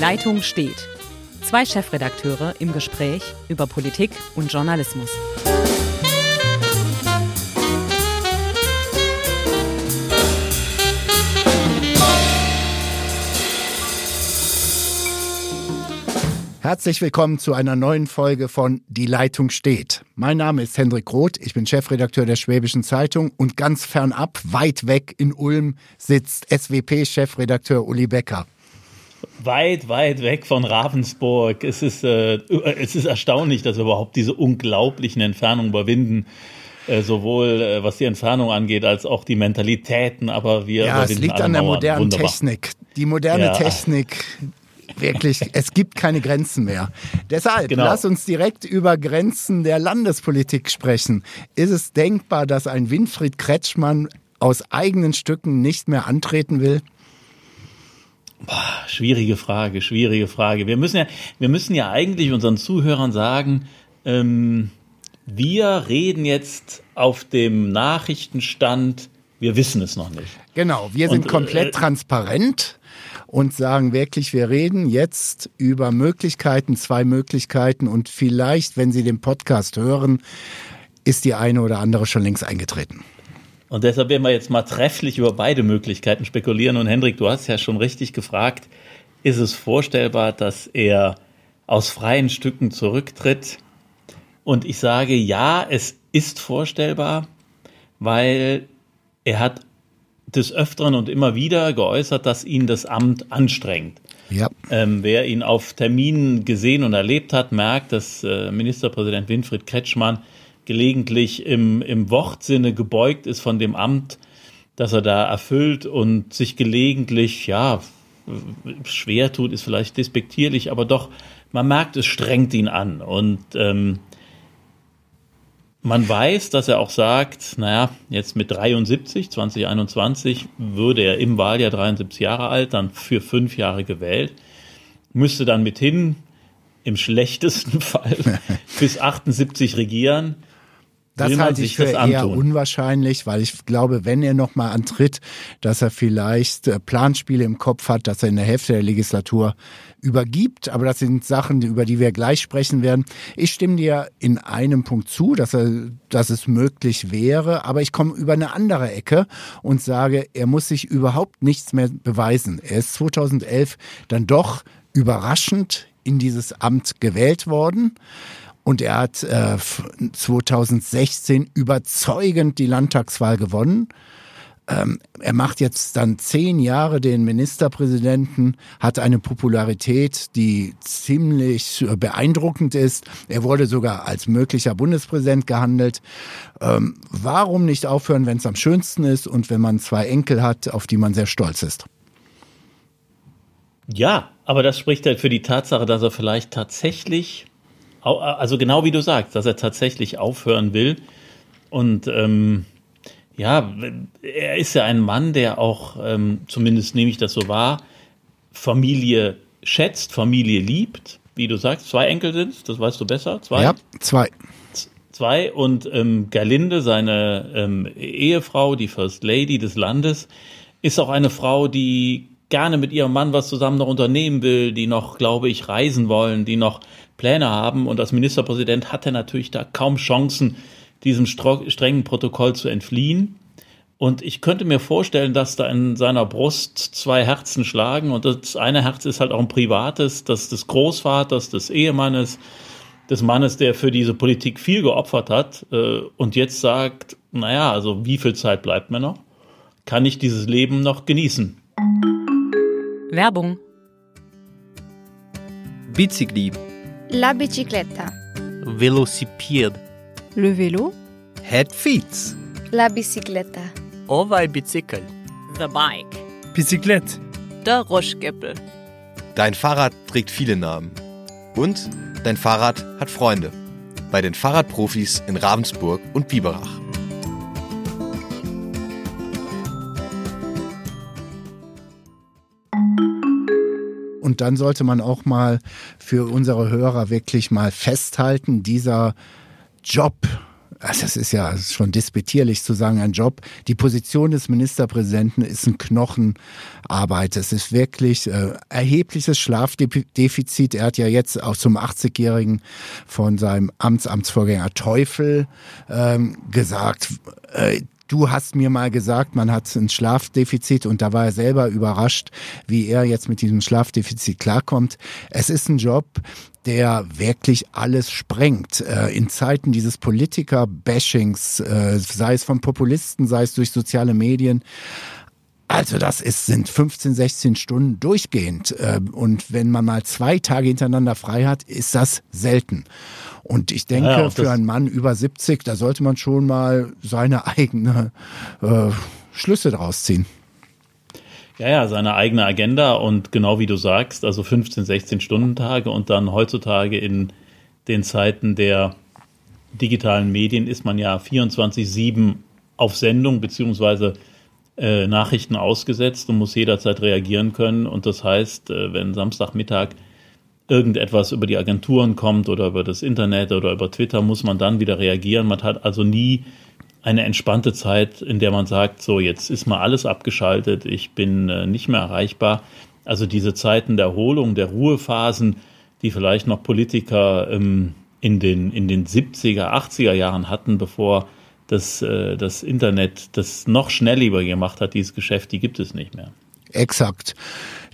Leitung steht. Zwei Chefredakteure im Gespräch über Politik und Journalismus. Herzlich willkommen zu einer neuen Folge von Die Leitung steht. Mein Name ist Hendrik Roth, ich bin Chefredakteur der Schwäbischen Zeitung und ganz fernab, weit weg in Ulm, sitzt SWP-Chefredakteur Uli Becker. Weit, weit weg von Ravensburg. Es ist, äh, es ist erstaunlich, dass wir überhaupt diese unglaublichen Entfernungen überwinden äh, sowohl äh, was die Entfernung angeht, als auch die Mentalitäten, aber wir Ja, es liegt an der modernen Wunderbar. Technik. Die moderne ja. Technik, wirklich, es gibt keine Grenzen mehr. Deshalb, genau. lass uns direkt über Grenzen der Landespolitik sprechen. Ist es denkbar, dass ein Winfried Kretschmann aus eigenen Stücken nicht mehr antreten will? Boah, schwierige Frage, schwierige Frage. Wir müssen ja, wir müssen ja eigentlich unseren Zuhörern sagen, ähm, wir reden jetzt auf dem Nachrichtenstand, wir wissen es noch nicht. Genau, wir sind Und, komplett äh, transparent und sagen wirklich, wir reden jetzt über Möglichkeiten, zwei Möglichkeiten und vielleicht, wenn Sie den Podcast hören, ist die eine oder andere schon längst eingetreten. Und deshalb werden wir jetzt mal trefflich über beide Möglichkeiten spekulieren. Und Hendrik, du hast ja schon richtig gefragt, ist es vorstellbar, dass er aus freien Stücken zurücktritt? Und ich sage, ja, es ist vorstellbar, weil er hat des Öfteren und immer wieder geäußert, dass ihn das Amt anstrengt. Ja. Ähm, wer ihn auf Terminen gesehen und erlebt hat, merkt, dass äh, Ministerpräsident Winfried Kretschmann gelegentlich im, im Wortsinne gebeugt ist von dem Amt, das er da erfüllt und sich gelegentlich, ja, schwer tut, ist vielleicht despektierlich, aber doch, man merkt, es strengt ihn an. Und ähm, man weiß, dass er auch sagt, naja, jetzt mit 73, 2021, würde er im Wahljahr 73 Jahre alt, dann für fünf Jahre gewählt, müsste dann mithin im schlechtesten Fall bis 78 regieren. Das halte ich für eher unwahrscheinlich, weil ich glaube, wenn er nochmal antritt, dass er vielleicht äh, Planspiele im Kopf hat, dass er in der Hälfte der Legislatur übergibt. Aber das sind Sachen, über die wir gleich sprechen werden. Ich stimme dir in einem Punkt zu, dass, er, dass es möglich wäre. Aber ich komme über eine andere Ecke und sage, er muss sich überhaupt nichts mehr beweisen. Er ist 2011 dann doch überraschend in dieses Amt gewählt worden. Und er hat äh, 2016 überzeugend die Landtagswahl gewonnen. Ähm, er macht jetzt dann zehn Jahre den Ministerpräsidenten, hat eine Popularität, die ziemlich äh, beeindruckend ist. Er wurde sogar als möglicher Bundespräsident gehandelt. Ähm, warum nicht aufhören, wenn es am schönsten ist und wenn man zwei Enkel hat, auf die man sehr stolz ist? Ja, aber das spricht halt für die Tatsache, dass er vielleicht tatsächlich, also genau wie du sagst, dass er tatsächlich aufhören will. Und ähm, ja, er ist ja ein Mann, der auch, ähm, zumindest nehme ich das so wahr, Familie schätzt, Familie liebt. Wie du sagst, zwei Enkel sind das weißt du besser? Zwei? Ja, zwei. Zwei und ähm, Gerlinde, seine ähm, Ehefrau, die First Lady des Landes, ist auch eine Frau, die gerne mit ihrem Mann was zusammen noch unternehmen will, die noch, glaube ich, reisen wollen, die noch Pläne haben. Und als Ministerpräsident hat er natürlich da kaum Chancen, diesem strengen Protokoll zu entfliehen. Und ich könnte mir vorstellen, dass da in seiner Brust zwei Herzen schlagen. Und das eine Herz ist halt auch ein privates, das des Großvaters, des Ehemannes, des Mannes, der für diese Politik viel geopfert hat äh, und jetzt sagt, naja, also wie viel Zeit bleibt mir noch? Kann ich dieses Leben noch genießen? Werbung. Bicicli. La bicicletta. Velocipede. Le vélo. Head feet. La bicicletta. Ovaj bicycle. The bike. Bicyclette. Der Roschgeppel. Dein Fahrrad trägt viele Namen. Und dein Fahrrad hat Freunde. Bei den Fahrradprofis in Ravensburg und Biberach. Und dann sollte man auch mal für unsere Hörer wirklich mal festhalten, dieser Job also das ist ja schon disputierlich zu sagen, ein Job. Die Position des Ministerpräsidenten ist ein Knochenarbeit. Es ist wirklich äh, erhebliches Schlafdefizit. Er hat ja jetzt auch zum 80-Jährigen von seinem Amtsamtsvorgänger Teufel ähm, gesagt, äh, Du hast mir mal gesagt, man hat ein Schlafdefizit und da war er selber überrascht, wie er jetzt mit diesem Schlafdefizit klarkommt. Es ist ein Job, der wirklich alles sprengt. Äh, in Zeiten dieses Politiker-Bashings, äh, sei es von Populisten, sei es durch soziale Medien, also das ist, sind 15, 16 Stunden durchgehend. Äh, und wenn man mal zwei Tage hintereinander frei hat, ist das selten. Und ich denke, ja, für einen Mann über 70, da sollte man schon mal seine eigene äh, Schlüsse draus ziehen. Ja, ja, seine eigene Agenda und genau wie du sagst, also 15, 16 Stunden Tage und dann heutzutage in den Zeiten der digitalen Medien ist man ja 24-7 auf Sendung beziehungsweise äh, Nachrichten ausgesetzt und muss jederzeit reagieren können. Und das heißt, äh, wenn Samstagmittag irgendetwas über die Agenturen kommt oder über das Internet oder über Twitter, muss man dann wieder reagieren. Man hat also nie eine entspannte Zeit, in der man sagt, so jetzt ist mal alles abgeschaltet, ich bin äh, nicht mehr erreichbar. Also diese Zeiten der Erholung, der Ruhephasen, die vielleicht noch Politiker ähm, in, den, in den 70er, 80er Jahren hatten, bevor das, äh, das Internet das noch schneller gemacht hat, dieses Geschäft, die gibt es nicht mehr. Exakt.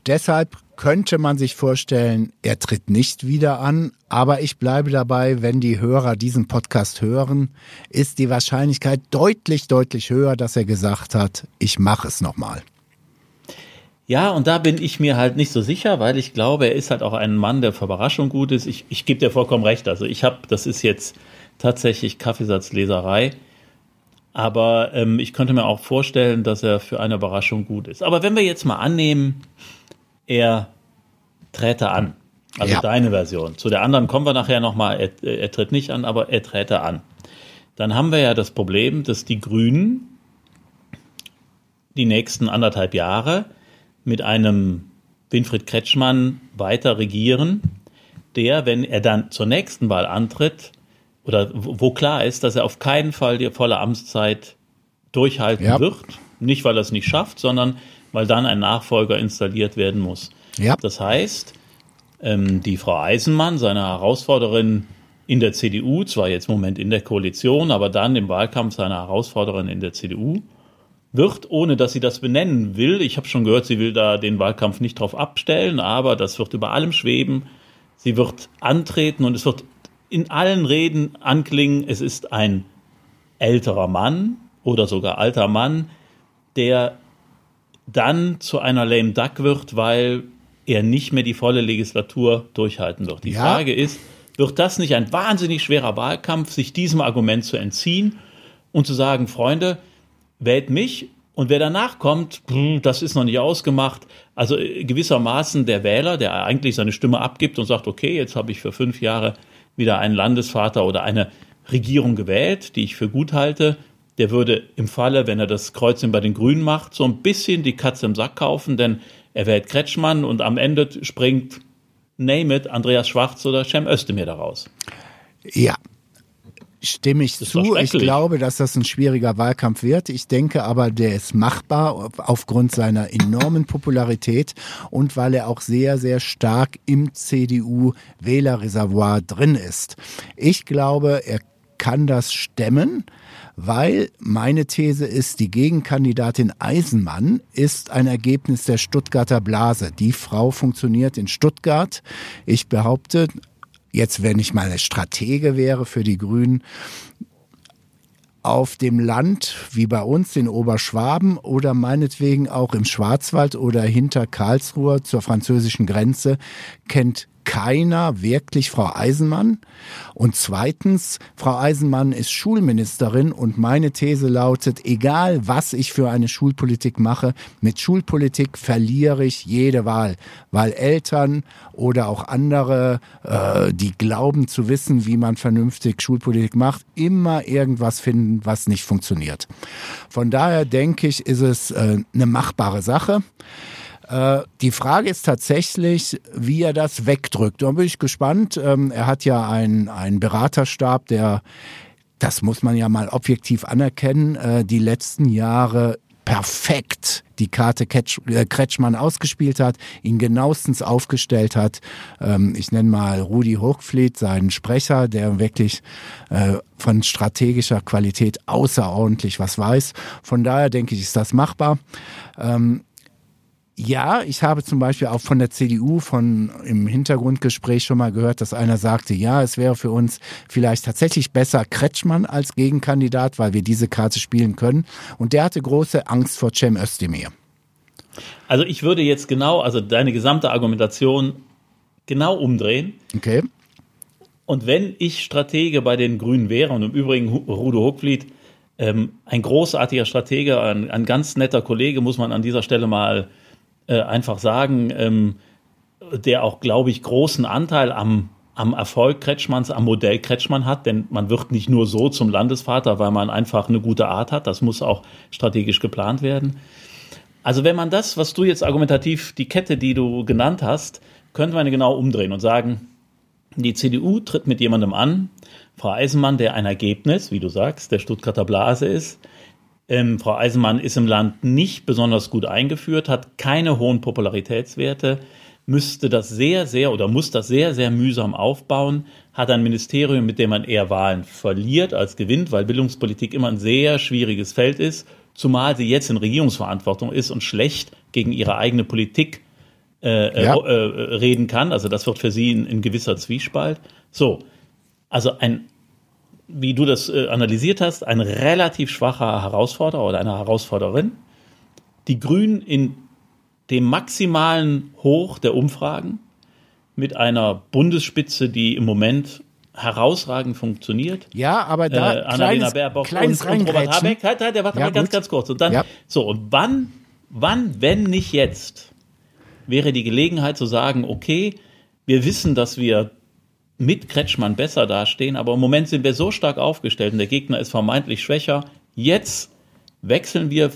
Deshalb könnte man sich vorstellen, er tritt nicht wieder an. Aber ich bleibe dabei, wenn die Hörer diesen Podcast hören, ist die Wahrscheinlichkeit deutlich, deutlich höher, dass er gesagt hat, ich mache es nochmal. Ja, und da bin ich mir halt nicht so sicher, weil ich glaube, er ist halt auch ein Mann, der für Überraschung gut ist. Ich, ich gebe dir vollkommen recht. Also ich habe, das ist jetzt tatsächlich Kaffeesatzleserei. Aber ähm, ich könnte mir auch vorstellen, dass er für eine Überraschung gut ist. Aber wenn wir jetzt mal annehmen, er träte an. Also ja. deine Version. Zu der anderen kommen wir nachher nochmal. Er, er tritt nicht an, aber er träte an. Dann haben wir ja das Problem, dass die Grünen die nächsten anderthalb Jahre mit einem Winfried Kretschmann weiter regieren, der, wenn er dann zur nächsten Wahl antritt, oder wo klar ist, dass er auf keinen Fall die volle Amtszeit durchhalten ja. wird, nicht weil er es nicht schafft, sondern weil dann ein Nachfolger installiert werden muss. Ja. Das heißt, ähm, die Frau Eisenmann, seine Herausforderin in der CDU, zwar jetzt im Moment in der Koalition, aber dann im Wahlkampf seine Herausforderin in der CDU, wird, ohne dass sie das benennen will, ich habe schon gehört, sie will da den Wahlkampf nicht drauf abstellen, aber das wird über allem schweben. Sie wird antreten und es wird in allen Reden anklingen, es ist ein älterer Mann oder sogar alter Mann, der dann zu einer lame duck wird, weil er nicht mehr die volle Legislatur durchhalten wird. Die ja. Frage ist, wird das nicht ein wahnsinnig schwerer Wahlkampf, sich diesem Argument zu entziehen und zu sagen, Freunde, wählt mich und wer danach kommt, das ist noch nicht ausgemacht. Also äh, gewissermaßen der Wähler, der eigentlich seine Stimme abgibt und sagt, okay, jetzt habe ich für fünf Jahre wieder einen Landesvater oder eine Regierung gewählt, die ich für gut halte, der würde im Falle, wenn er das Kreuzchen bei den Grünen macht, so ein bisschen die Katze im Sack kaufen, denn er wählt Kretschmann und am Ende springt, name it, Andreas Schwarz oder Cem Özdemir daraus. Ja, stimme ich zu. Ich glaube, dass das ein schwieriger Wahlkampf wird. Ich denke aber, der ist machbar aufgrund seiner enormen Popularität und weil er auch sehr, sehr stark im CDU-Wählerreservoir drin ist. Ich glaube, er kann das stemmen weil meine These ist, die Gegenkandidatin Eisenmann ist ein Ergebnis der Stuttgarter Blase. Die Frau funktioniert in Stuttgart. Ich behaupte, jetzt wenn ich mal Stratege wäre für die Grünen, auf dem Land, wie bei uns in Oberschwaben oder meinetwegen auch im Schwarzwald oder hinter Karlsruhe zur französischen Grenze, kennt keiner wirklich Frau Eisenmann. Und zweitens, Frau Eisenmann ist Schulministerin und meine These lautet, egal was ich für eine Schulpolitik mache, mit Schulpolitik verliere ich jede Wahl, weil Eltern oder auch andere, äh, die glauben zu wissen, wie man vernünftig Schulpolitik macht, immer irgendwas finden, was nicht funktioniert. Von daher denke ich, ist es äh, eine machbare Sache. Äh, die Frage ist tatsächlich, wie er das wegdrückt. Da bin ich gespannt. Ähm, er hat ja einen, einen Beraterstab, der das muss man ja mal objektiv anerkennen, äh, die letzten Jahre perfekt die Karte äh, Kretschmann ausgespielt hat, ihn genauestens aufgestellt hat. Ähm, ich nenne mal Rudi Hochfleet, seinen Sprecher, der wirklich äh, von strategischer Qualität außerordentlich was weiß. Von daher denke ich, ist das machbar. Ähm, ja, ich habe zum Beispiel auch von der CDU von im Hintergrundgespräch schon mal gehört, dass einer sagte, ja, es wäre für uns vielleicht tatsächlich besser Kretschmann als Gegenkandidat, weil wir diese Karte spielen können. Und der hatte große Angst vor Cem Özdemir. Also ich würde jetzt genau, also deine gesamte Argumentation genau umdrehen. Okay. Und wenn ich Stratege bei den Grünen wäre, und im Übrigen Rudo Hochfliet, ähm, ein großartiger Stratege, ein, ein ganz netter Kollege, muss man an dieser Stelle mal äh, einfach sagen, ähm, der auch, glaube ich, großen Anteil am, am Erfolg Kretschmanns, am Modell Kretschmann hat, denn man wird nicht nur so zum Landesvater, weil man einfach eine gute Art hat, das muss auch strategisch geplant werden. Also wenn man das, was du jetzt argumentativ, die Kette, die du genannt hast, könnte man genau umdrehen und sagen, die CDU tritt mit jemandem an, Frau Eisenmann, der ein Ergebnis, wie du sagst, der Stuttgarter Blase ist, ähm, Frau Eisenmann ist im Land nicht besonders gut eingeführt, hat keine hohen Popularitätswerte, müsste das sehr, sehr oder muss das sehr, sehr mühsam aufbauen, hat ein Ministerium, mit dem man eher Wahlen verliert als gewinnt, weil Bildungspolitik immer ein sehr schwieriges Feld ist, zumal sie jetzt in Regierungsverantwortung ist und schlecht gegen ihre eigene Politik äh, äh ja. äh, reden kann. Also das wird für sie ein, ein gewisser Zwiespalt. So, also ein wie du das äh, analysiert hast, ein relativ schwacher Herausforderer oder eine Herausforderin. Die Grünen in dem maximalen Hoch der Umfragen mit einer Bundesspitze, die im Moment herausragend funktioniert. Ja, aber da äh, Annalena Baerbock kleines und, und Robert Habeck. Halt, halt, der warte ja, mal ganz, ganz kurz. Und dann, ja. so, und wann, wann, wenn nicht jetzt, wäre die Gelegenheit zu sagen, okay, wir wissen, dass wir mit Kretschmann besser dastehen, aber im Moment sind wir so stark aufgestellt und der Gegner ist vermeintlich schwächer. Jetzt wechseln wir,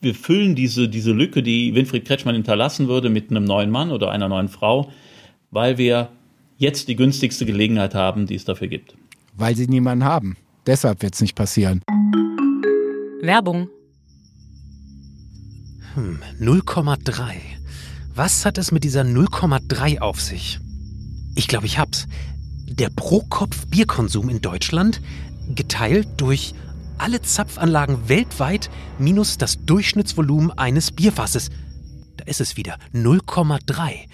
wir füllen diese, diese Lücke, die Winfried Kretschmann hinterlassen würde, mit einem neuen Mann oder einer neuen Frau, weil wir jetzt die günstigste Gelegenheit haben, die es dafür gibt. Weil sie niemanden haben. Deshalb wird es nicht passieren. Werbung. Hm, 0,3. Was hat es mit dieser 0,3 auf sich? Ich glaube, ich hab's. Der Pro-Kopf-Bierkonsum in Deutschland geteilt durch alle Zapfanlagen weltweit minus das Durchschnittsvolumen eines Bierfasses. Da ist es wieder 0,3.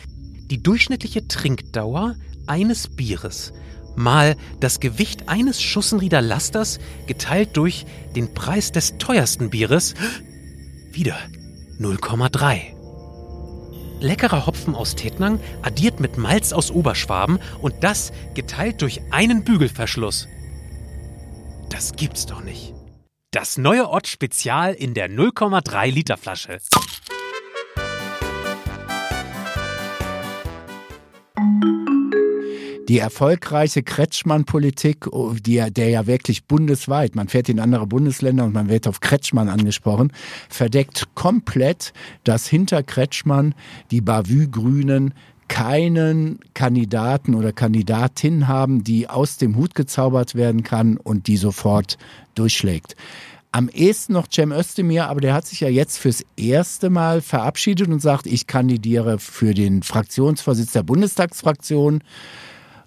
Die durchschnittliche Trinkdauer eines Bieres mal das Gewicht eines Schussenrieder Lasters geteilt durch den Preis des teuersten Bieres wieder 0,3 leckerer Hopfen aus Tettnang, addiert mit Malz aus Oberschwaben und das geteilt durch einen Bügelverschluss. Das gibt's doch nicht. Das neue Ott Spezial in der 0,3 Liter Flasche. Die erfolgreiche Kretschmann-Politik, oh, die, der ja wirklich bundesweit, man fährt in andere Bundesländer und man wird auf Kretschmann angesprochen, verdeckt komplett, dass hinter Kretschmann die Bavü-Grünen keinen Kandidaten oder Kandidatin haben, die aus dem Hut gezaubert werden kann und die sofort durchschlägt. Am ehesten noch Cem Özdemir, aber der hat sich ja jetzt fürs erste Mal verabschiedet und sagt, ich kandidiere für den Fraktionsvorsitz der Bundestagsfraktion.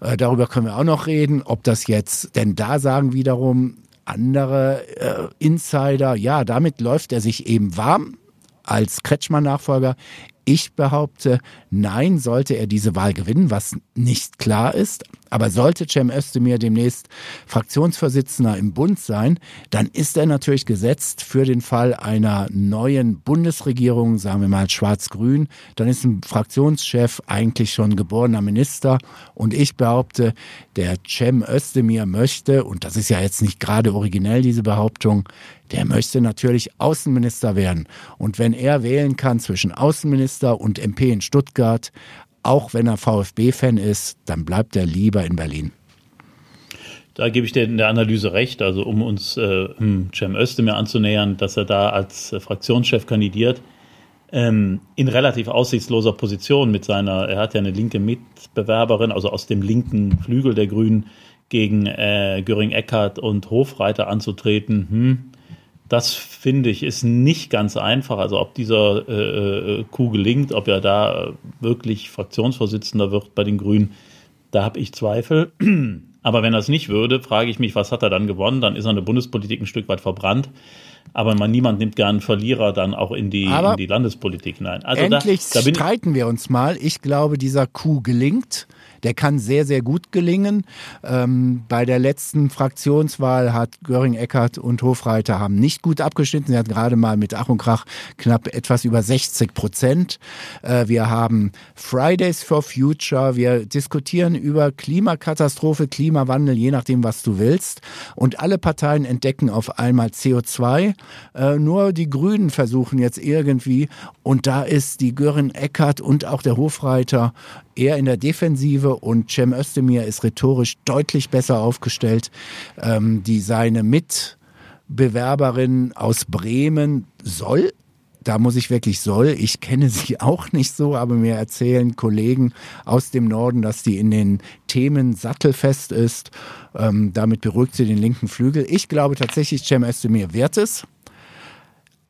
Äh, darüber können wir auch noch reden, ob das jetzt, denn da sagen wiederum andere äh, Insider, ja, damit läuft er sich eben warm als Kretschmann-Nachfolger. Ich behaupte, nein, sollte er diese Wahl gewinnen, was nicht klar ist. Aber sollte Cem Özdemir demnächst Fraktionsvorsitzender im Bund sein, dann ist er natürlich gesetzt für den Fall einer neuen Bundesregierung, sagen wir mal schwarz-grün. Dann ist ein Fraktionschef eigentlich schon geborener Minister. Und ich behaupte, der Cem Özdemir möchte, und das ist ja jetzt nicht gerade originell, diese Behauptung, der möchte natürlich Außenminister werden. Und wenn er wählen kann zwischen Außenminister und MP in Stuttgart, auch wenn er VfB-Fan ist, dann bleibt er lieber in Berlin. Da gebe ich dir in der Analyse recht. Also um uns äh, Cem Özdemir anzunähern, dass er da als äh, Fraktionschef kandidiert, ähm, in relativ aussichtsloser Position mit seiner, er hat ja eine linke Mitbewerberin, also aus dem linken Flügel der Grünen, gegen äh, Göring-Eckardt und Hofreiter anzutreten, hm, das finde ich ist nicht ganz einfach. Also ob dieser äh, äh Coup gelingt, ob er da wirklich Fraktionsvorsitzender wird bei den Grünen, da habe ich Zweifel. Aber wenn es nicht würde, frage ich mich, was hat er dann gewonnen? Dann ist er in der Bundespolitik ein Stück weit verbrannt. Aber man, niemand nimmt gern Verlierer dann auch in die, in die Landespolitik hinein. Also endlich da, da streiten wir uns mal. Ich glaube, dieser Coup gelingt. Der kann sehr, sehr gut gelingen. Ähm, bei der letzten Fraktionswahl hat Göring, Eckert und Hofreiter haben nicht gut abgeschnitten. Sie hat gerade mal mit Ach und Krach knapp etwas über 60 Prozent. Äh, wir haben Fridays for Future. Wir diskutieren über Klimakatastrophe, Klimawandel, je nachdem, was du willst. Und alle Parteien entdecken auf einmal CO2. Äh, nur die Grünen versuchen jetzt irgendwie, und da ist die Göring, Eckert und auch der Hofreiter eher in der Defensive und Cem Özdemir ist rhetorisch deutlich besser aufgestellt. Ähm, die seine Mitbewerberin aus Bremen soll da muss ich wirklich soll. Ich kenne sie auch nicht so, aber mir erzählen Kollegen aus dem Norden, dass die in den Themen sattelfest ist. Ähm, damit beruhigt sie den linken Flügel. Ich glaube tatsächlich, Cem Özdemir wird es.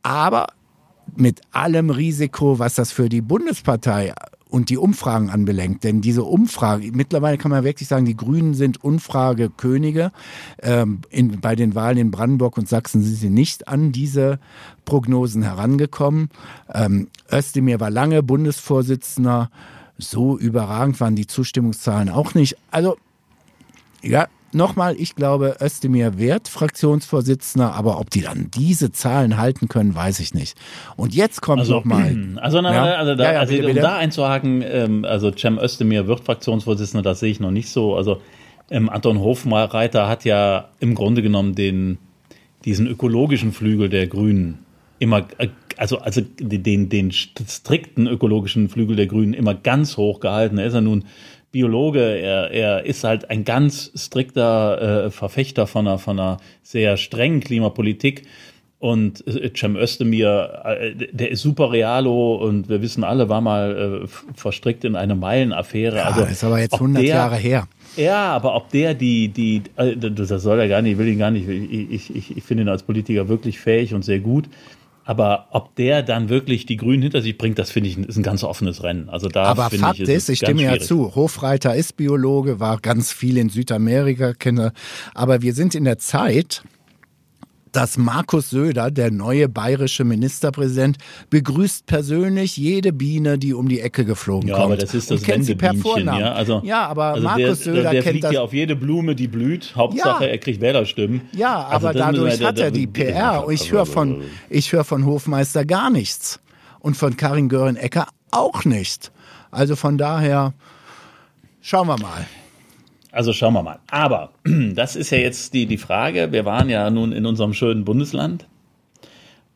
Aber mit allem Risiko, was das für die Bundespartei und die Umfragen anbelangt. Denn diese Umfrage, mittlerweile kann man wirklich sagen, die Grünen sind Umfragekönige. Ähm, in, bei den Wahlen in Brandenburg und Sachsen sind sie nicht an diese Prognosen herangekommen. Ähm, Özdemir war lange Bundesvorsitzender. So überragend waren die Zustimmungszahlen auch nicht. Also, ja, nochmal, ich glaube, Özdemir wird Fraktionsvorsitzender, aber ob die dann diese Zahlen halten können, weiß ich nicht. Und jetzt kommt also, nochmal. Also, na, ja? also, da, ja, ja, also bitte, um bitte. da einzuhaken, ähm, also Cem Özdemir wird Fraktionsvorsitzender, das sehe ich noch nicht so. Also ähm, Anton Hofreiter hat ja im Grunde genommen den, diesen ökologischen Flügel der Grünen immer, äh, also, also den, den strikten ökologischen Flügel der Grünen immer ganz hoch gehalten. Er ist ja nun Biologe, er, er ist halt ein ganz strikter äh, Verfechter von einer, von einer sehr strengen Klimapolitik. Und äh, Cem Özdemir, äh, der ist super realo und wir wissen alle, war mal äh, verstrickt in eine Meilenaffäre. Ja, also ist aber jetzt 100 der, Jahre her. Ja, aber ob der die, die, äh, das soll er gar nicht, will ihn gar nicht, ich, ich, ich finde ihn als Politiker wirklich fähig und sehr gut. Aber ob der dann wirklich die Grünen hinter sich bringt, das finde ich ist ein ganz offenes Rennen. Also da Aber Fakt ich, ist, ich stimme ja zu, Hofreiter ist Biologe, war ganz viel in Südamerika, kenne. Aber wir sind in der Zeit, dass Markus Söder, der neue bayerische Ministerpräsident, begrüßt persönlich jede Biene, die um die Ecke geflogen ja, kommt. Ja, aber das ist das Wendebienchen. Ja, also, ja, aber also Markus der, Söder der kennt fliegt das. ja auf jede Blume, die blüht. Hauptsache, ja. er kriegt Wählerstimmen. Ja, also aber dadurch wir, hat er die PR. Ich höre von, ich höre von Hofmeister gar nichts. Und von Karin Göring-Ecker auch nicht. Also von daher, schauen wir mal. Also schauen wir mal. Aber das ist ja jetzt die, die Frage. Wir waren ja nun in unserem schönen Bundesland.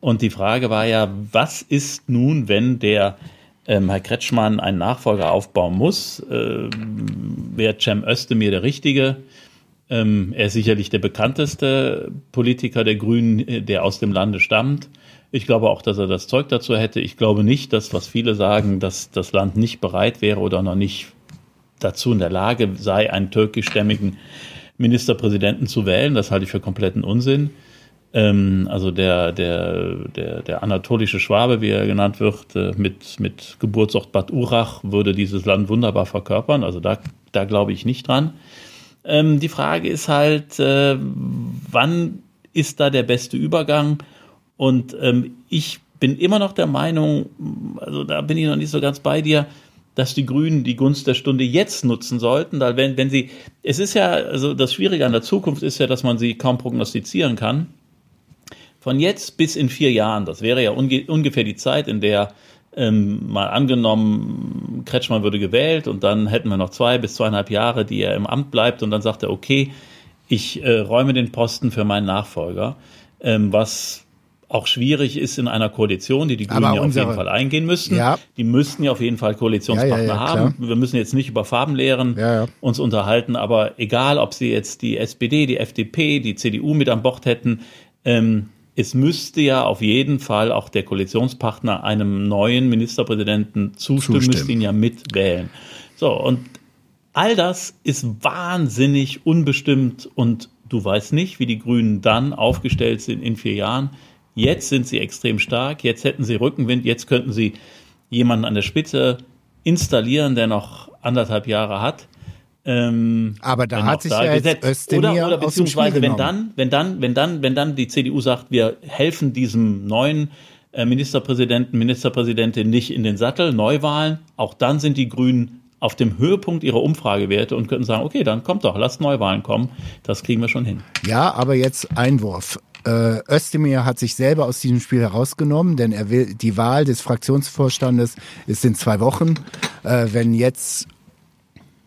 Und die Frage war ja, was ist nun, wenn der ähm, Herr Kretschmann einen Nachfolger aufbauen muss? Äh, Wäre Cem Özdemir der Richtige? Ähm, er ist sicherlich der bekannteste Politiker der Grünen, äh, der aus dem Lande stammt. Ich glaube auch, dass er das Zeug dazu hätte. Ich glaube nicht, dass, was viele sagen, dass das Land nicht bereit wäre oder noch nicht dazu in der Lage sei, einen türkischstämmigen Ministerpräsidenten zu wählen. Das halte ich für kompletten Unsinn. Ähm, also der, der, der, der anatolische Schwabe, wie er genannt wird, äh, mit, mit Geburtsort Bad Urach, würde dieses Land wunderbar verkörpern. Also da, da glaube ich nicht dran. Ähm, die Frage ist halt, äh, wann ist da der beste Übergang? Und ähm, ich bin immer noch der Meinung, also da bin ich noch nicht so ganz bei dir, dass die Grünen die Gunst der Stunde jetzt nutzen sollten, weil wenn, wenn sie, es ist ja, also das Schwierige an der Zukunft ist ja, dass man sie kaum prognostizieren kann. Von jetzt bis in vier Jahren, das wäre ja unge ungefähr die Zeit, in der ähm, mal angenommen, Kretschmann würde gewählt und dann hätten wir noch zwei bis zweieinhalb Jahre, die er im Amt bleibt und dann sagt er, okay, ich äh, räume den Posten für meinen Nachfolger, ähm, was auch schwierig ist in einer Koalition, die die Grünen ja unsere, auf jeden Fall eingehen müssten. Ja. Die müssten ja auf jeden Fall Koalitionspartner ja, ja, haben. Wir müssen jetzt nicht über Farbenlehren uns unterhalten, aber egal, ob sie jetzt die SPD, die FDP, die CDU mit an Bord hätten, ähm, es müsste ja auf jeden Fall auch der Koalitionspartner einem neuen Ministerpräsidenten zustimmen, zustimmen. müsste ihn ja mitwählen. So, und all das ist wahnsinnig unbestimmt und du weißt nicht, wie die Grünen dann aufgestellt sind in vier Jahren. Jetzt sind sie extrem stark, jetzt hätten sie Rückenwind, jetzt könnten sie jemanden an der Spitze installieren, der noch anderthalb Jahre hat. Ähm, Aber da hat sich da ja jetzt Özdemir oder, oder beziehungsweise wenn dann, wenn dann, wenn dann, wenn dann die CDU sagt, wir helfen diesem neuen äh, Ministerpräsidenten, Ministerpräsidentin nicht in den Sattel, Neuwahlen, auch dann sind die Grünen auf dem Höhepunkt ihrer Umfragewerte und könnten sagen, okay, dann kommt doch, lasst Neuwahlen kommen. Das kriegen wir schon hin. Ja, aber jetzt Einwurf. Äh, Özdemir hat sich selber aus diesem Spiel herausgenommen, denn er will die Wahl des Fraktionsvorstandes ist in zwei Wochen. Äh, wenn jetzt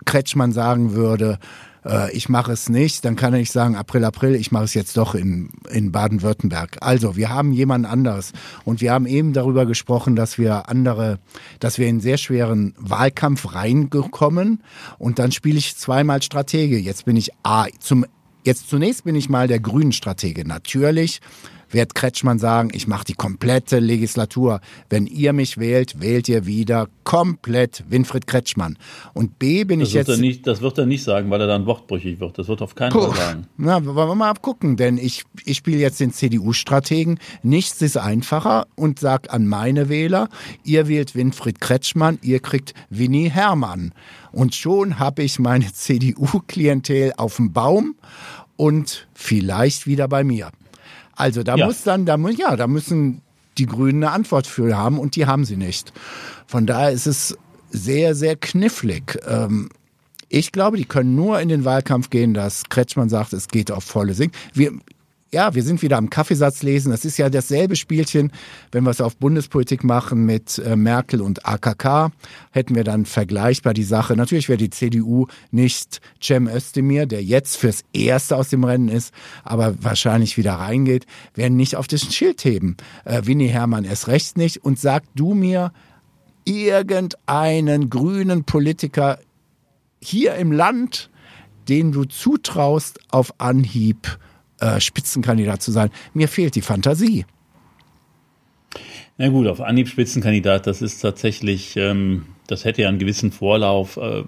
Kretschmann sagen würde, äh, ich mache es nicht, dann kann er nicht sagen, April, April, ich mache es jetzt doch in, in Baden-Württemberg. Also, wir haben jemand anderes. Und wir haben eben darüber gesprochen, dass wir andere, dass wir in einen sehr schweren Wahlkampf reingekommen. Und dann spiele ich zweimal Stratege. Jetzt bin ich A, zum, jetzt zunächst bin ich mal der grünen Stratege. Natürlich wird Kretschmann sagen, ich mache die komplette Legislatur. Wenn ihr mich wählt, wählt ihr wieder komplett Winfried Kretschmann. Und B bin das ich jetzt. Nicht, das wird er nicht sagen, weil er dann wortbrüchig wird. Das wird auf keinen Fall sagen. Na, wollen wir mal abgucken, denn ich, ich spiele jetzt den CDU-Strategen. Nichts ist einfacher und sag an meine Wähler, ihr wählt Winfried Kretschmann, ihr kriegt Winnie Hermann. Und schon habe ich meine CDU-Klientel auf dem Baum und vielleicht wieder bei mir. Also da ja. muss dann, da muss, ja, da müssen die Grünen eine Antwort für haben und die haben sie nicht. Von daher ist es sehr, sehr knifflig. Ähm, ich glaube, die können nur in den Wahlkampf gehen, dass Kretschmann sagt, es geht auf volle Sing. Wir, ja, wir sind wieder am Kaffeesatz lesen. Das ist ja dasselbe Spielchen, wenn wir es auf Bundespolitik machen mit äh, Merkel und AKK, hätten wir dann vergleichbar die Sache. Natürlich wäre die CDU nicht Cem Özdemir, der jetzt fürs Erste aus dem Rennen ist, aber wahrscheinlich wieder reingeht, werden nicht auf das Schild heben. Äh, Winnie Hermann erst recht nicht. Und sag du mir irgendeinen grünen Politiker hier im Land, den du zutraust, auf Anhieb äh, Spitzenkandidat zu sein. Mir fehlt die Fantasie. Na gut, auf Anhieb Spitzenkandidat, das ist tatsächlich, ähm, das hätte ja einen gewissen Vorlauf. Äh,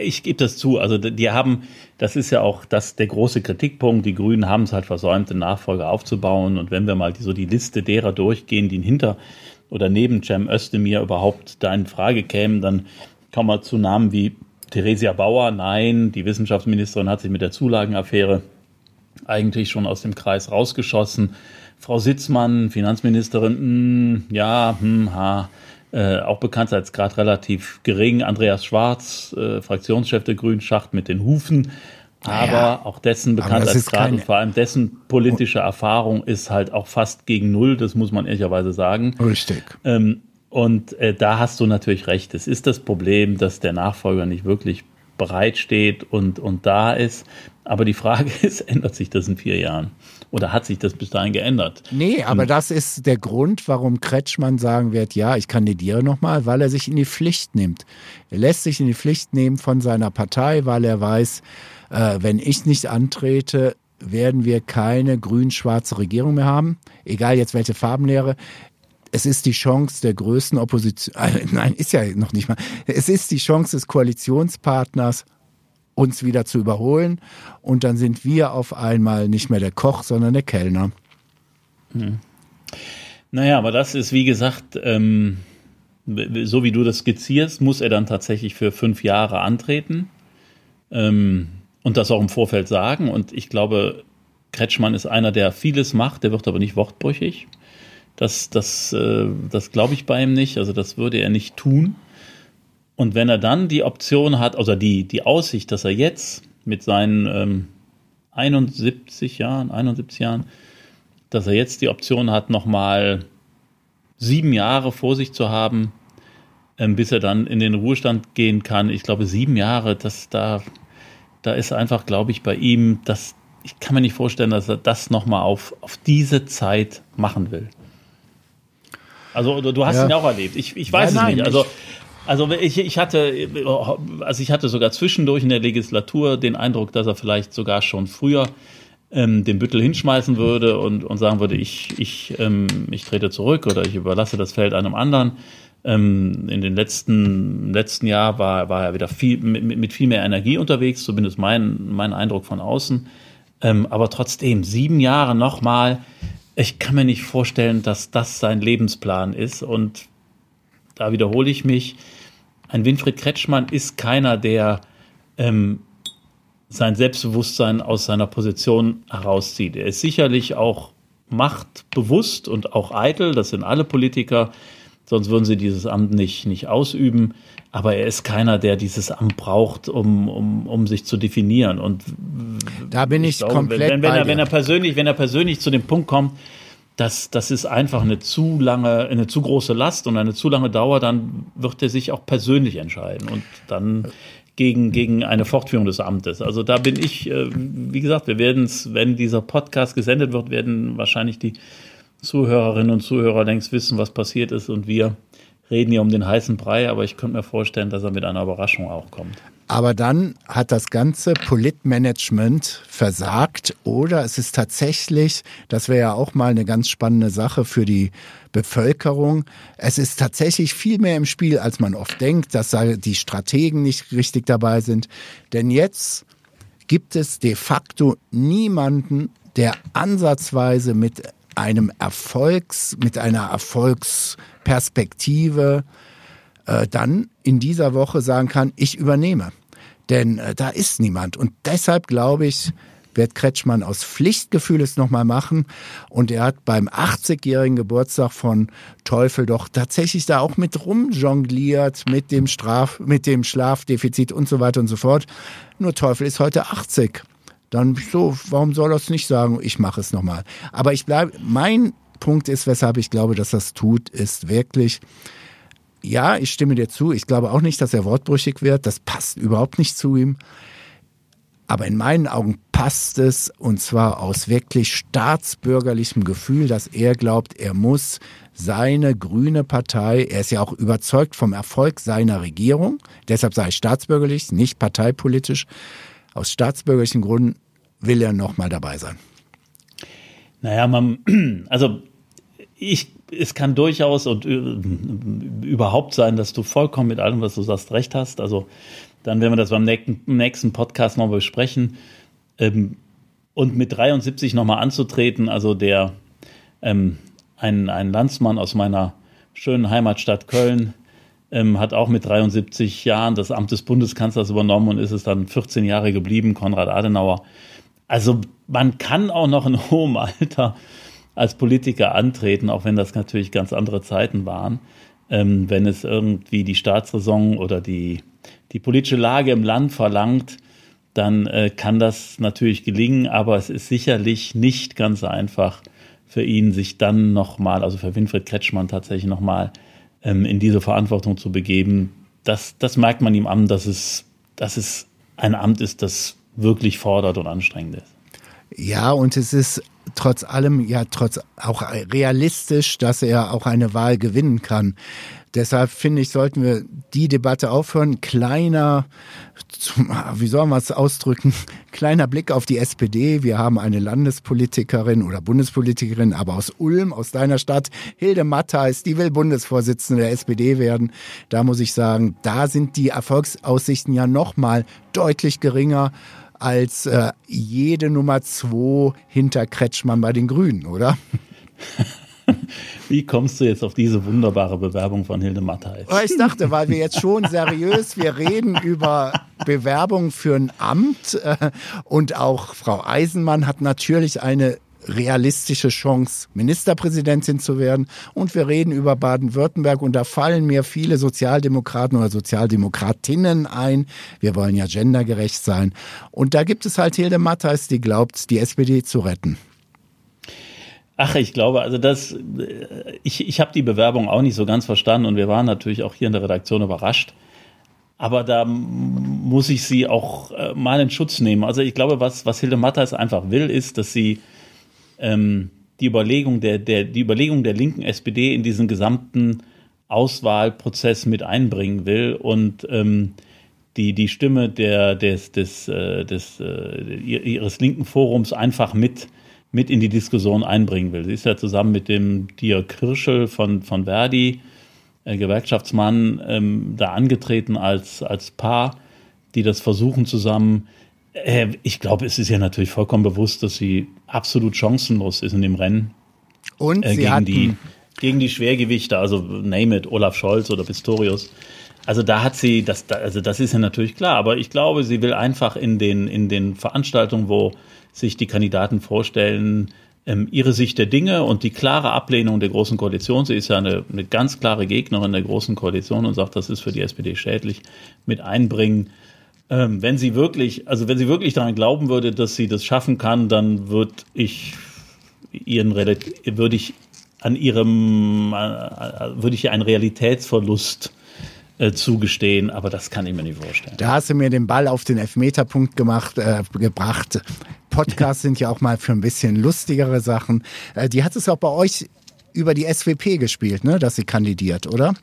ich gebe das zu. Also die haben, das ist ja auch das der große Kritikpunkt. Die Grünen haben es halt versäumt, einen Nachfolger aufzubauen. Und wenn wir mal die, so die Liste derer durchgehen, die hinter oder neben Cem Özdemir überhaupt da in Frage kämen, dann kommen wir zu Namen wie Theresia Bauer. Nein, die Wissenschaftsministerin hat sich mit der Zulagenaffäre eigentlich schon aus dem Kreis rausgeschossen. Frau Sitzmann, Finanzministerin, mh, hm, ja, hm, ha, äh, auch Bekanntheitsgrad relativ gering. Andreas Schwarz, äh, Fraktionschef der Grünen, Schacht mit den Hufen. Aber ja, auch dessen Bekanntheitsgrad und vor allem dessen politische Erfahrung ist halt auch fast gegen Null, das muss man ehrlicherweise sagen. Richtig. Ähm, und äh, da hast du natürlich recht. Es ist das Problem, dass der Nachfolger nicht wirklich bereitsteht und, und da ist. Aber die Frage ist, ändert sich das in vier Jahren? Oder hat sich das bis dahin geändert? Nee, aber und das ist der Grund, warum Kretschmann sagen wird, ja, ich kandidiere nochmal, weil er sich in die Pflicht nimmt. Er lässt sich in die Pflicht nehmen von seiner Partei, weil er weiß, äh, wenn ich nicht antrete, werden wir keine grün-schwarze Regierung mehr haben, egal jetzt welche Farbenlehre es ist die Chance der größten Opposition, nein, ist ja noch nicht mal, es ist die Chance des Koalitionspartners, uns wieder zu überholen. Und dann sind wir auf einmal nicht mehr der Koch, sondern der Kellner. Hm. Naja, aber das ist, wie gesagt, ähm, so wie du das skizzierst, muss er dann tatsächlich für fünf Jahre antreten ähm, und das auch im Vorfeld sagen. Und ich glaube, Kretschmann ist einer, der vieles macht, der wird aber nicht wortbrüchig. Das, das, äh, das glaube ich bei ihm nicht. Also das würde er nicht tun. Und wenn er dann die Option hat, also die, die Aussicht, dass er jetzt mit seinen ähm, 71 Jahren, 71 Jahren, dass er jetzt die Option hat, nochmal sieben Jahre vor sich zu haben, ähm, bis er dann in den Ruhestand gehen kann. Ich glaube, sieben Jahre, das da, da ist einfach, glaube ich, bei ihm, das, ich kann mir nicht vorstellen, dass er das nochmal auf, auf diese Zeit machen will. Also du hast ja. ihn auch erlebt. Ich, ich weiß ja, es nicht. Also, also ich, ich hatte, also ich hatte sogar zwischendurch in der Legislatur den Eindruck, dass er vielleicht sogar schon früher ähm, den Büttel hinschmeißen würde und, und sagen würde, ich, ich, ähm, ich trete zurück oder ich überlasse das Feld einem anderen. Ähm, in den letzten, letzten Jahr war, war er wieder viel, mit, mit viel mehr Energie unterwegs, zumindest mein, mein Eindruck von außen. Ähm, aber trotzdem, sieben Jahre nochmal, ich kann mir nicht vorstellen, dass das sein Lebensplan ist. Und da wiederhole ich mich, ein Winfried Kretschmann ist keiner, der ähm, sein Selbstbewusstsein aus seiner Position herauszieht. Er ist sicherlich auch machtbewusst und auch eitel, das sind alle Politiker, sonst würden sie dieses Amt nicht, nicht ausüben. Aber er ist keiner, der dieses Amt braucht, um, um, um sich zu definieren. Und da bin ich, ich glaube, komplett wenn, wenn, er, wenn er persönlich, wenn er persönlich zu dem Punkt kommt, dass das ist einfach eine zu lange, eine zu große Last und eine zu lange Dauer, dann wird er sich auch persönlich entscheiden und dann gegen, gegen eine Fortführung des Amtes. Also da bin ich, äh, wie gesagt, wir werden es, wenn dieser Podcast gesendet wird, werden wahrscheinlich die Zuhörerinnen und Zuhörer längst wissen, was passiert ist und wir reden hier um den heißen Brei, aber ich könnte mir vorstellen, dass er mit einer Überraschung auch kommt. Aber dann hat das ganze Politmanagement versagt oder es ist tatsächlich, das wäre ja auch mal eine ganz spannende Sache für die Bevölkerung, es ist tatsächlich viel mehr im Spiel, als man oft denkt, dass die Strategen nicht richtig dabei sind. Denn jetzt gibt es de facto niemanden, der ansatzweise mit einem Erfolgs, mit einer Erfolgsperspektive äh, dann in dieser Woche sagen kann, ich übernehme. Denn äh, da ist niemand. Und deshalb glaube ich, wird Kretschmann aus Pflichtgefühl es nochmal machen. Und er hat beim 80-jährigen Geburtstag von Teufel doch tatsächlich da auch mit rumjongliert, mit dem Straf, mit dem Schlafdefizit und so weiter und so fort. Nur Teufel ist heute 80. Dann so, warum soll er es nicht sagen, ich mache es nochmal. Aber ich bleibe, mein Punkt ist, weshalb ich glaube, dass das tut, ist wirklich, ja, ich stimme dir zu. Ich glaube auch nicht, dass er wortbrüchig wird. Das passt überhaupt nicht zu ihm. Aber in meinen Augen passt es und zwar aus wirklich staatsbürgerlichem Gefühl, dass er glaubt, er muss seine grüne Partei, er ist ja auch überzeugt vom Erfolg seiner Regierung, deshalb sage ich staatsbürgerlich, nicht parteipolitisch. Aus staatsbürgerlichen Gründen will er nochmal dabei sein. Naja, man, also ich es kann durchaus und äh, überhaupt sein, dass du vollkommen mit allem, was du sagst, recht hast. Also dann werden wir das beim nächsten Podcast noch besprechen. Ähm, und mit 73 nochmal anzutreten, also der ähm, ein, ein Landsmann aus meiner schönen Heimatstadt Köln ähm, hat auch mit 73 Jahren das Amt des Bundeskanzlers übernommen und ist es dann 14 Jahre geblieben, Konrad Adenauer. Also man kann auch noch in hohem Alter als Politiker antreten, auch wenn das natürlich ganz andere Zeiten waren. Ähm, wenn es irgendwie die Staatsräson oder die, die politische Lage im Land verlangt, dann äh, kann das natürlich gelingen, aber es ist sicherlich nicht ganz einfach für ihn, sich dann nochmal, also für Winfried Kretschmann tatsächlich nochmal ähm, in diese Verantwortung zu begeben. Das, das merkt man ihm an, dass es, dass es ein Amt ist, das wirklich fordert und anstrengend ist. Ja, und es ist trotz allem ja trotz auch realistisch, dass er auch eine Wahl gewinnen kann. Deshalb finde ich, sollten wir die Debatte aufhören. Kleiner, wie soll man es ausdrücken? Kleiner Blick auf die SPD. Wir haben eine Landespolitikerin oder Bundespolitikerin, aber aus Ulm, aus deiner Stadt. Hilde Mattheis, die will Bundesvorsitzende der SPD werden. Da muss ich sagen, da sind die Erfolgsaussichten ja nochmal deutlich geringer als äh, jede Nummer zwei hinter Kretschmann bei den Grünen, oder? Wie kommst du jetzt auf diese wunderbare Bewerbung von Hilde Mattheis? Oh, ich dachte, weil wir jetzt schon seriös, wir reden über Bewerbung für ein Amt äh, und auch Frau Eisenmann hat natürlich eine realistische Chance, Ministerpräsidentin zu werden. Und wir reden über Baden-Württemberg und da fallen mir viele Sozialdemokraten oder Sozialdemokratinnen ein. Wir wollen ja gendergerecht sein. Und da gibt es halt Hilde Matthais, die glaubt, die SPD zu retten. Ach, ich glaube, also das, ich, ich habe die Bewerbung auch nicht so ganz verstanden und wir waren natürlich auch hier in der Redaktion überrascht. Aber da muss ich sie auch äh, mal in Schutz nehmen. Also ich glaube, was, was Hilde Matthais einfach will, ist, dass sie ähm, die Überlegung der, der, die Überlegung der linken SPD in diesen gesamten Auswahlprozess mit einbringen will und ähm, die, die Stimme der, des, des, äh, des, äh, ihres linken Forums einfach mit, mit in die Diskussion einbringen will. Sie ist ja zusammen mit dem Dirk Kirschel von, von Verdi äh, Gewerkschaftsmann ähm, da angetreten als, als Paar, die das versuchen zusammen. Äh, ich glaube, es ist ja natürlich vollkommen bewusst, dass sie absolut chancenlos ist in dem Rennen. Und äh, sie gegen, die, gegen die Schwergewichte, also name it, Olaf Scholz oder Pistorius. Also da hat sie, das, also das ist ja natürlich klar, aber ich glaube, sie will einfach in den, in den Veranstaltungen, wo sich die Kandidaten vorstellen, ähm, ihre Sicht der Dinge und die klare Ablehnung der Großen Koalition. Sie ist ja eine, eine ganz klare Gegnerin der Großen Koalition und sagt, das ist für die SPD schädlich, mit einbringen. Ähm, wenn sie wirklich, also wenn sie wirklich daran glauben würde, dass sie das schaffen kann, dann würde ich ihren, würde ich an ihrem, äh, würde ich ihr einen Realitätsverlust äh, zugestehen, aber das kann ich mir nicht vorstellen. Da hast du mir den Ball auf den Elfmeterpunkt gemacht, äh, gebracht. Podcasts sind ja auch mal für ein bisschen lustigere Sachen. Äh, die hat es auch bei euch über die SWP gespielt, ne, dass sie kandidiert, oder?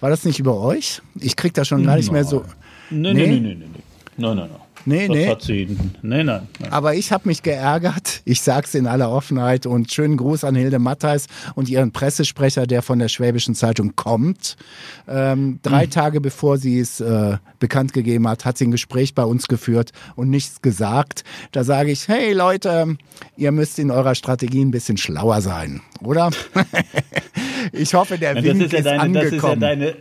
War das nicht über euch? Ich krieg da schon gar nicht mehr so. Nein, nein, nein, nein, nein. Nein, nein, nein. Nee, das nee. Hat sie, nee, nein, nein. Aber ich habe mich geärgert. Ich sag's in aller Offenheit und schönen Gruß an Hilde Mattheis und ihren Pressesprecher, der von der Schwäbischen Zeitung kommt. Ähm, drei mhm. Tage bevor sie es äh, bekannt gegeben hat, hat sie ein Gespräch bei uns geführt und nichts gesagt. Da sage ich, hey Leute, ihr müsst in eurer Strategie ein bisschen schlauer sein, oder? ich hoffe, der ja, Wink ist, ja ist deine, angekommen. Das ist ja deine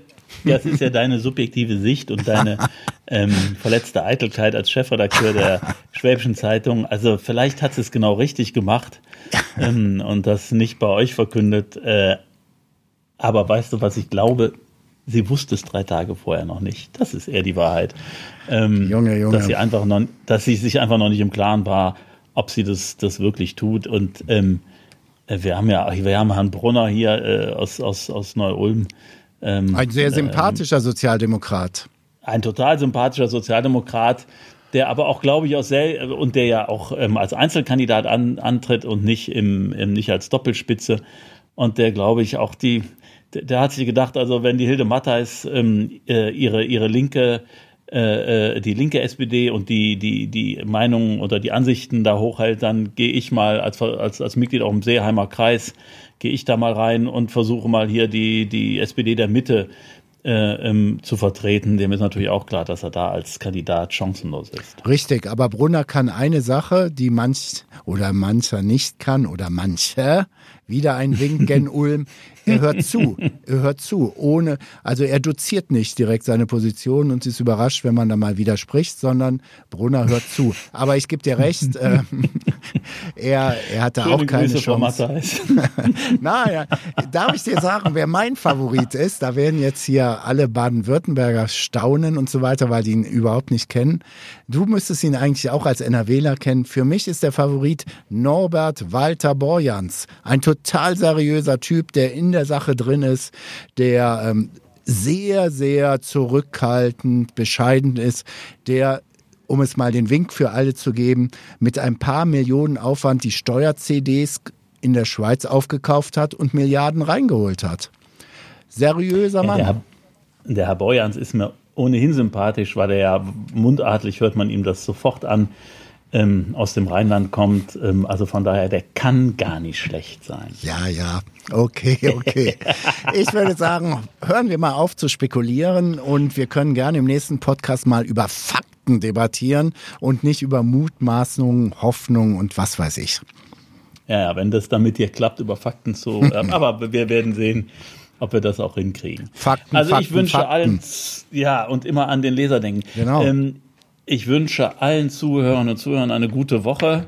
das ist ja deine subjektive Sicht und deine ähm, verletzte Eitelkeit als Chefredakteur der Schwäbischen Zeitung. Also vielleicht hat sie es genau richtig gemacht ähm, und das nicht bei euch verkündet. Äh, aber weißt du, was ich glaube? Sie wusste es drei Tage vorher noch nicht. Das ist eher die Wahrheit. Ähm, Junge, Junge. Dass sie einfach noch, dass sie sich einfach noch nicht im Klaren war, ob sie das, das wirklich tut. Und ähm, wir haben ja, wir haben Herrn Brunner hier äh, aus, aus, aus Neu-Ulm, ähm, ein sehr ähm, sympathischer ähm, Sozialdemokrat. Ein total sympathischer Sozialdemokrat, der aber auch, glaube ich, auch sehr, und der ja auch ähm, als Einzelkandidat an, antritt und nicht, im, im, nicht als Doppelspitze. Und der, glaube ich, auch die, der, der hat sich gedacht, also wenn die Hilde Mattheis ähm, äh, ihre, ihre linke äh, äh die linke SPD und die, die, die Meinungen oder die Ansichten da hochhält, dann gehe ich mal als, als, als Mitglied auch im Seeheimer Kreis gehe ich da mal rein und versuche mal hier die, die SPD der Mitte äh, ähm, zu vertreten. Dem ist natürlich auch klar, dass er da als Kandidat chancenlos ist. Richtig, aber Brunner kann eine Sache, die manch oder mancher nicht kann oder manche, wieder ein Wink gen Ulm. Er hört zu, er hört zu, ohne, also er doziert nicht direkt seine Position und ist überrascht, wenn man da mal widerspricht, sondern Brunner hört zu. Aber ich gebe dir recht, äh, er, er hatte Schöne auch keine Grüße Chance. naja, darf ich dir sagen, wer mein Favorit ist? Da werden jetzt hier alle Baden-Württemberger staunen und so weiter, weil die ihn überhaupt nicht kennen. Du müsstest ihn eigentlich auch als NRWler kennen. Für mich ist der Favorit Norbert Walter Borjans, ein total seriöser Typ, der in der Sache drin ist, der ähm, sehr, sehr zurückhaltend, bescheiden ist, der um es mal den Wink für alle zu geben, mit ein paar Millionen Aufwand die Steuer-CDs in der Schweiz aufgekauft hat und Milliarden reingeholt hat. Seriöser Mann. Ja, der, der Herr Borjans ist mir ohnehin sympathisch, weil er ja mundartlich hört man ihm das sofort an ähm, aus dem Rheinland kommt. Ähm, also von daher, der kann gar nicht schlecht sein. Ja, ja. Okay, okay. ich würde sagen, hören wir mal auf zu spekulieren und wir können gerne im nächsten Podcast mal über Fakten debattieren und nicht über Mutmaßungen, Hoffnungen und was weiß ich. Ja, wenn das dann mit dir klappt, über Fakten zu. Äh, aber wir werden sehen, ob wir das auch hinkriegen. Fakten, also Fakten, ich wünsche Fakten. allen, ja, und immer an den Leser denken. Genau. Ähm, ich wünsche allen Zuhörern und Zuhörern eine gute Woche.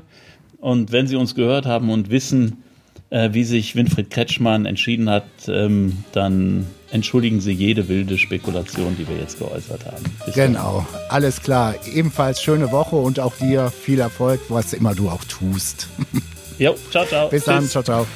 Und wenn Sie uns gehört haben und wissen, äh, wie sich Winfried Kretschmann entschieden hat, ähm, dann entschuldigen Sie jede wilde Spekulation, die wir jetzt geäußert haben. Bis genau, dann. alles klar. Ebenfalls schöne Woche und auch dir viel Erfolg, was immer du auch tust. Jo, ciao, ciao. Bis Tschüss. dann, ciao, ciao.